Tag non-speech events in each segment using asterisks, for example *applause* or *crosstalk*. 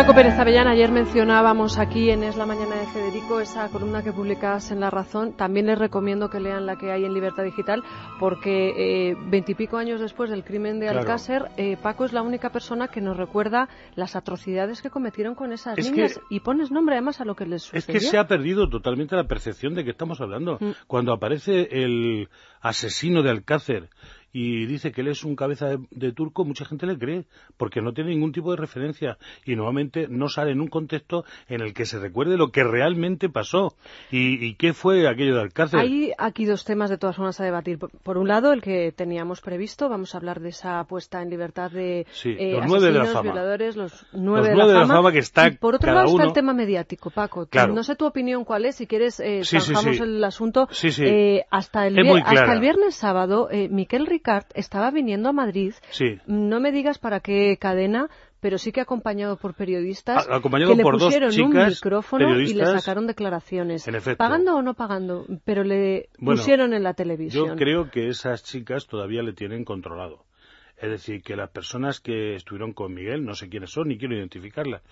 Paco Pérez Avellán, ayer mencionábamos aquí en Es la Mañana de Federico esa columna que publicas en La Razón. También les recomiendo que lean la que hay en Libertad Digital, porque eh, veintipico años después del crimen de Alcácer, eh, Paco es la única persona que nos recuerda las atrocidades que cometieron con esas niñas y pones nombre además a lo que les sucedió. Es que se ha perdido totalmente la percepción de que estamos hablando. Mm. Cuando aparece el asesino de Alcácer y dice que él es un cabeza de, turco, mucha gente le cree, porque no tiene ningún tipo de referencia y nuevamente no sale en un contexto en el que se recuerde lo que realmente pasó y, qué fue aquello de Alcácer. Hay aquí dos temas de todas formas a debatir. Por, un lado, el que teníamos previsto, vamos a hablar de esa puesta en libertad de eh, los nueve de la fama. violadores, los nueve, de, la, fama. que está por otro lado está el tema mediático, Paco. No sé tu opinión cuál es, si quieres eh, el asunto. Eh, hasta, el, hasta el viernes sábado, eh, Miquel estaba viniendo a Madrid. No me digas para qué cadena, pero sí que acompañado por periodistas acompañado que le por pusieron dos un micrófono y le sacaron declaraciones. Pagando o no pagando, pero le pusieron en la televisión. Yo creo que esas chicas todavía le tienen controlado. Es decir, que las personas que estuvieron con Miguel, no sé quiénes son, ni quiero identificarlas,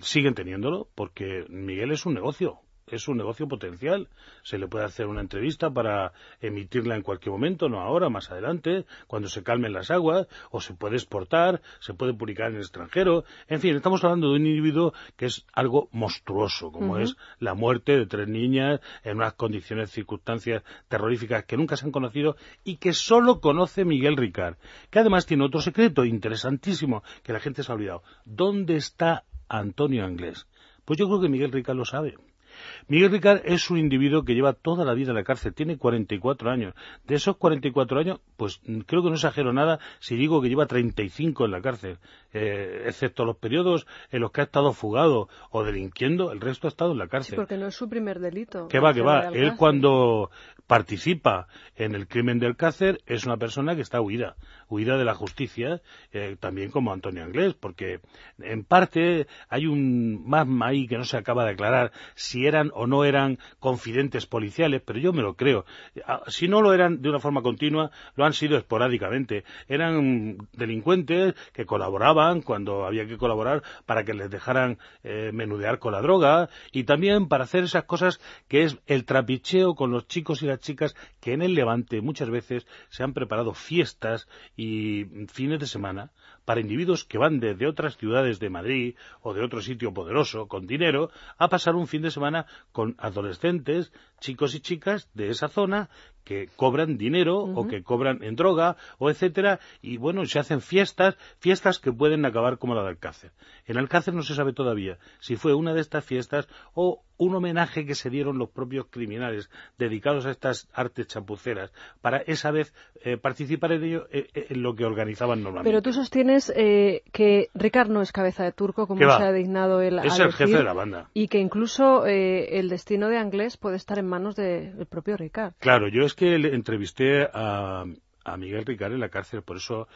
siguen teniéndolo porque Miguel es un negocio es un negocio potencial. Se le puede hacer una entrevista para emitirla en cualquier momento, no ahora, más adelante, cuando se calmen las aguas, o se puede exportar, se puede publicar en el extranjero. En fin, estamos hablando de un individuo que es algo monstruoso, como es la muerte de tres niñas en unas condiciones, circunstancias terroríficas que nunca se han conocido y que solo conoce Miguel Ricard, que además tiene otro secreto interesantísimo que la gente se ha olvidado. ¿Dónde está Antonio Anglés? Pues yo creo que Miguel Ricard lo sabe. Miguel Ricard es un individuo que lleva toda la vida en la cárcel, tiene 44 años. De esos 44 años, pues creo que no exagero nada si digo que lleva 35 en la cárcel, eh, excepto los periodos en los que ha estado fugado o delinquiendo, el resto ha estado en la cárcel. Sí, porque no es su primer delito. Que va, que va. Él cuando participa en el crimen del Cácer es una persona que está huida, huida de la justicia, eh, también como Antonio Anglés, porque en parte hay un más ahí que no se acaba de aclarar si eran o no eran confidentes policiales, pero yo me lo creo. Ah, si no lo eran de una forma continua, lo han sido esporádicamente. Eran delincuentes que colaboraban cuando había que colaborar para que les dejaran eh, menudear con la droga y también para hacer esas cosas que es el trapicheo con los chicos y las chicas que en el Levante muchas veces se han preparado fiestas y fines de semana para individuos que van desde otras ciudades de Madrid o de otro sitio poderoso con dinero a pasar un fin de semana con adolescentes, chicos y chicas de esa zona que cobran dinero o que cobran en droga o etcétera y bueno se hacen fiestas fiestas que pueden acabar como la de Alcácer. En Alcácer no se sabe todavía si fue una de estas fiestas o un homenaje que se dieron los propios criminales dedicados a estas artes chapuceras para esa vez eh, participar en ello eh, eh, en lo que organizaban normalmente. Pero tú sostienes que Ricard no es cabeza de turco como se ha designado el es el jefe de la banda. y que incluso el destino de Anglés puede estar en manos del propio Ricard. Claro yo es que le entrevisté a, a Miguel Ricard en la cárcel, por eso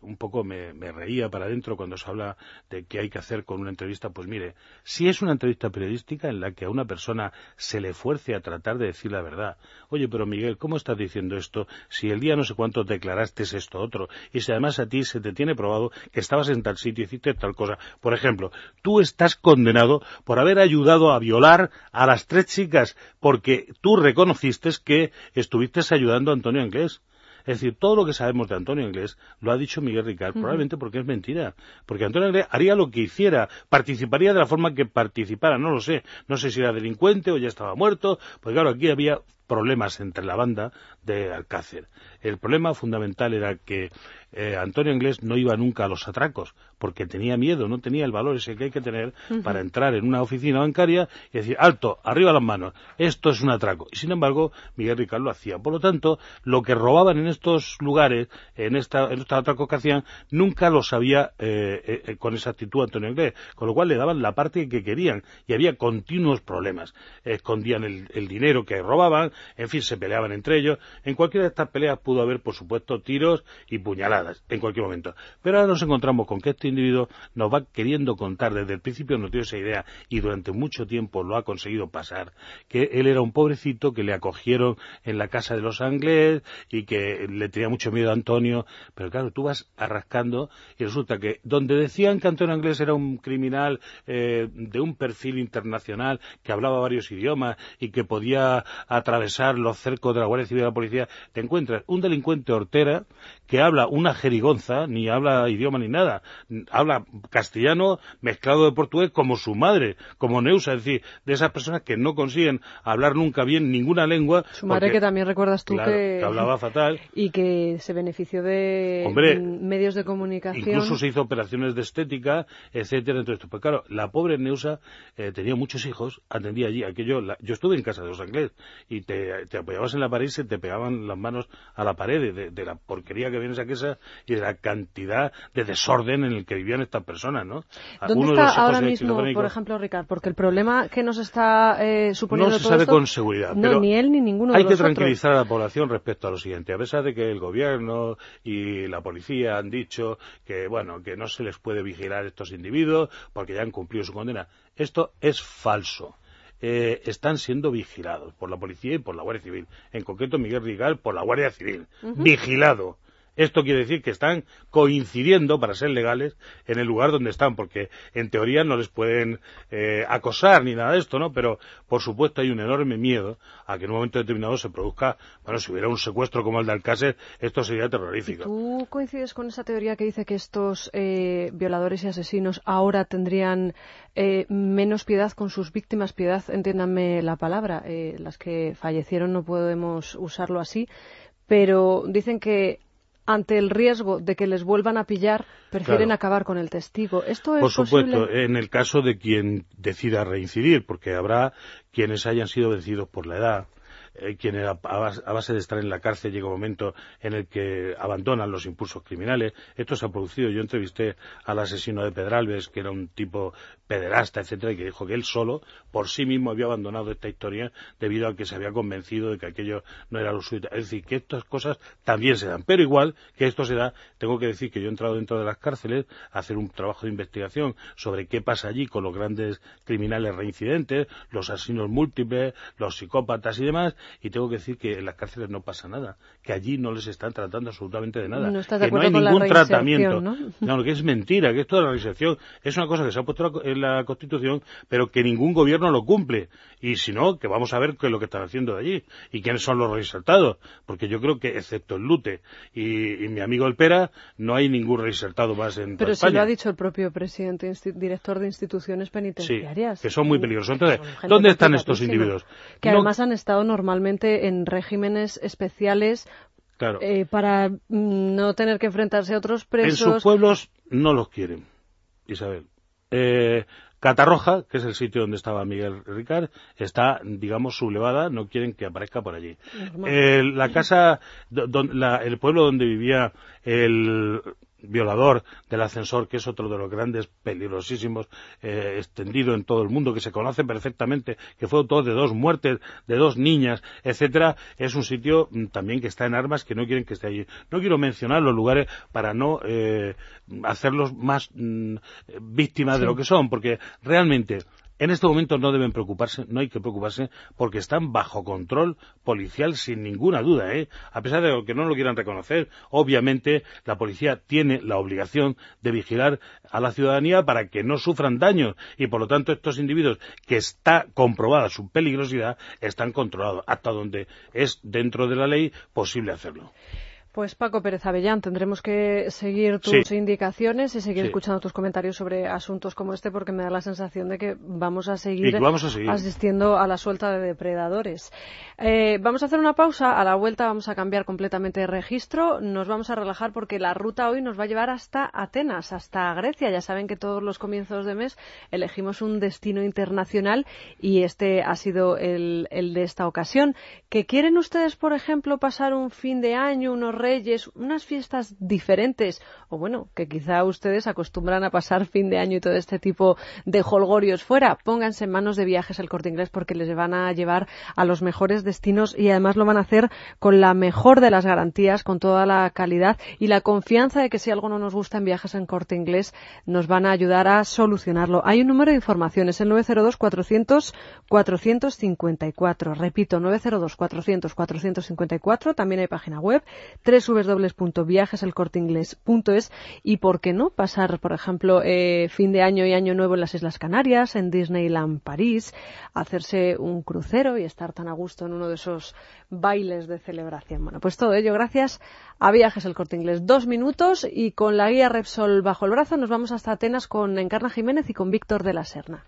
un poco me, reía para adentro cuando se habla de qué hay que hacer con una entrevista. Pues mire, si es una entrevista periodística en la que a una persona se le fuerce a tratar de decir la verdad, oye, pero Miguel, ¿cómo estás diciendo esto si el día no sé cuánto declaraste esto otro? Y si además a ti se te tiene probado que estabas en tal sitio y hiciste tal cosa. Por ejemplo, tú estás condenado por haber ayudado a violar a las tres chicas porque tú reconociste que estuviste ayudando a Antonio Anglés. Es decir, todo lo que sabemos de Antonio Inglés lo ha dicho Miguel Ricard, probablemente porque es mentira. Porque Antonio Inglés haría lo que hiciera, participaría de la forma que participara, no lo sé. No sé si era delincuente o ya estaba muerto, porque claro, aquí había problemas entre la banda de Alcácer. El problema fundamental era que eh, Antonio Inglés no iba nunca a los atracos, porque tenía miedo, no tenía el valor ese que hay que tener para entrar en una oficina bancaria y decir, alto, arriba las manos, esto es un atraco. Y sin embargo, Miguel Ricard lo hacía. Por lo tanto, lo que robaban en estos lugares, en, esta, en estos atracos que hacían, nunca lo sabía eh, eh, con esa actitud Antonio Inglés, con lo cual le daban la parte que querían y había continuos problemas. Escondían el dinero que robaban, en fin, se peleaban entre ellos. En cualquiera de estas peleas pudo haber, por supuesto, tiros y puñaladas en cualquier momento. Pero ahora nos encontramos con que este individuo nos va queriendo contar, desde el principio nos dio esa idea y durante mucho tiempo lo ha conseguido pasar, que él era un pobrecito que le acogieron en la casa de los Anglés y que le tenía mucho miedo a Antonio. Pero claro, tú vas arrascando y resulta que donde decían que Antonio Anglés era un criminal eh, de un perfil internacional, que hablaba varios idiomas y que podía atravesar los cercos de la Guardia Civil y la Policía, te encuentras un delincuente hortera que habla una jerigonza, ni habla idioma ni nada, habla castellano mezclado de portugués como su madre, como Neusa, es decir, de esas personas que no consiguen hablar nunca bien ninguna lengua. Su madre que también recuerdas tú que... hablaba fatal. Y que se benefició de medios de comunicación. Incluso se hizo operaciones de estética, etcétera, esto. Pues claro, la pobre Neusa eh, tenía muchos hijos, atendía allí. aquello Yo estuve en casa de los Anglés y te, apoyabas en la pared y se te pegaban las manos a la pared de, la porquería que viene esa casa y de la cantidad de desorden en el que vivían estas personas, ¿no? ¿Dónde está ahora mismo, por ejemplo, Ricardo? Porque el problema que nos está eh, suponiendo No se sabe con seguridad. No, ni él ni ninguno Hay que tranquilizar a la población respecto a lo siguiente. A pesar de que el gobierno y la policía han dicho que, bueno, que no se les puede vigilar a estos individuos porque ya han cumplido su condena. Esto es falso. Eh, están siendo vigilados por la policía y por la Guardia Civil. En concreto, Miguel Rigal por la Guardia Civil. Vigilado. Esto quiere decir que están coincidiendo, para ser legales, en el lugar donde están, porque en teoría no les pueden eh, acosar ni nada de esto, ¿no? Pero, por supuesto, hay un enorme miedo a que en un momento determinado se produzca, bueno, si hubiera un secuestro como el de Alcácer, esto sería terrorífico. ¿Tú coincides con esa teoría que dice que estos eh, violadores y asesinos ahora tendrían eh, menos piedad con sus víctimas? Piedad, entiéndanme la palabra. las que fallecieron no podemos usarlo así, pero dicen que ante el riesgo de que les vuelvan a pillar, prefieren acabar con el testigo. ¿Esto es Por supuesto, en el caso de quien decida reincidir, porque habrá quienes hayan sido vencidos por la edad, eh, quienes a, base de estar en la cárcel llega un momento en el que abandonan los impulsos criminales. Esto se ha producido. Yo entrevisté al asesino de Pedralbes, que era un tipo pederasta, etcétera, y que dijo que él solo, por sí mismo, había abandonado esta historia debido a que se había convencido de que aquello no era lo suyo. Es decir, que estas cosas también se dan. Pero igual que esto se da, tengo que decir que yo he entrado dentro de las cárceles a hacer un trabajo de investigación sobre qué pasa allí con los grandes criminales reincidentes, los asesinos múltiples, los psicópatas y demás, y tengo que decir que en las cárceles no pasa nada, que allí no les están tratando absolutamente de nada, que no hay ningún tratamiento. ¿no? *laughs* ¿no? que es mentira, que esto de la reinserción es una cosa que se ha puesto en la Constitución, pero que ningún gobierno lo cumple. Y si no, que vamos a ver qué es lo que están haciendo de allí y quiénes son los reinsertados, porque yo creo que, excepto el Lute y, mi amigo El Pera, no hay ningún reinsertado más en Pero si lo ha dicho el propio presidente, director de instituciones penitenciarias. Sí, que son muy peligrosos. Entonces, ¿dónde están estos individuos? Que además han estado normalmente en regímenes especiales eh, para mm, no tener que enfrentarse a otros presos. En sus pueblos no los quieren, Isabel. Eh, Catarroja, que es el sitio donde estaba Miguel Ricard, está, digamos, sublevada, no quieren que aparezca por allí. Eh, la casa, el pueblo donde vivía el violador del ascensor, que es otro de los grandes peligrosísimos eh, extendido en todo el mundo, que se conoce perfectamente, que fue autor de dos muertes de dos niñas, etcétera, es un sitio mm, también que está en armas que no quieren que esté allí. No quiero mencionar los lugares para no eh, hacerlos más mm, víctimas de lo que son, porque realmente en este momento no deben preocuparse, no hay que preocuparse, porque están bajo control policial sin ninguna duda, ¿eh? A pesar de que no lo quieran reconocer, obviamente la policía tiene la obligación de vigilar a la ciudadanía para que no sufran daños y por lo tanto estos individuos que está comprobada su peligrosidad están controlados hasta donde es dentro de la ley posible hacerlo. Pues Paco Pérez Avellán, tendremos que seguir tus indicaciones y seguir escuchando tus comentarios sobre asuntos como este porque me da la sensación de que vamos a seguir, asistiendo a la suelta de depredadores. Eh, vamos a hacer una pausa, a la vuelta vamos a cambiar completamente de registro, nos vamos a relajar porque la ruta hoy nos va a llevar hasta Atenas, hasta Grecia. Ya saben que todos los comienzos de mes elegimos un destino internacional y este ha sido el, el de esta ocasión. ¿Que quieren ustedes, por ejemplo, pasar un fin de año, unos Reyes, unas fiestas diferentes, o bueno, que quizá ustedes acostumbran a pasar fin de año y todo este tipo de holgorios fuera, pónganse en manos de viajes al corte inglés porque les van a llevar a los mejores destinos y además lo van a hacer con la mejor de las garantías, con toda la calidad y la confianza de que si algo no nos gusta en viajes en corte inglés, nos van a ayudar a solucionarlo. Hay un número de informaciones, el 902 400 454. Repito, 902 400 454. También hay página web www.viajeselcorteingles.es y por qué no pasar, por ejemplo, eh, fin de año y año nuevo en las Islas Canarias, en Disneyland París, hacerse un crucero y estar tan a gusto en uno de esos bailes de celebración. Bueno, pues todo ello gracias a Viajes el Corte Inglés. Dos minutos y con la guía Repsol bajo el brazo nos vamos hasta Atenas con Encarna Jiménez y con Víctor de la Serna.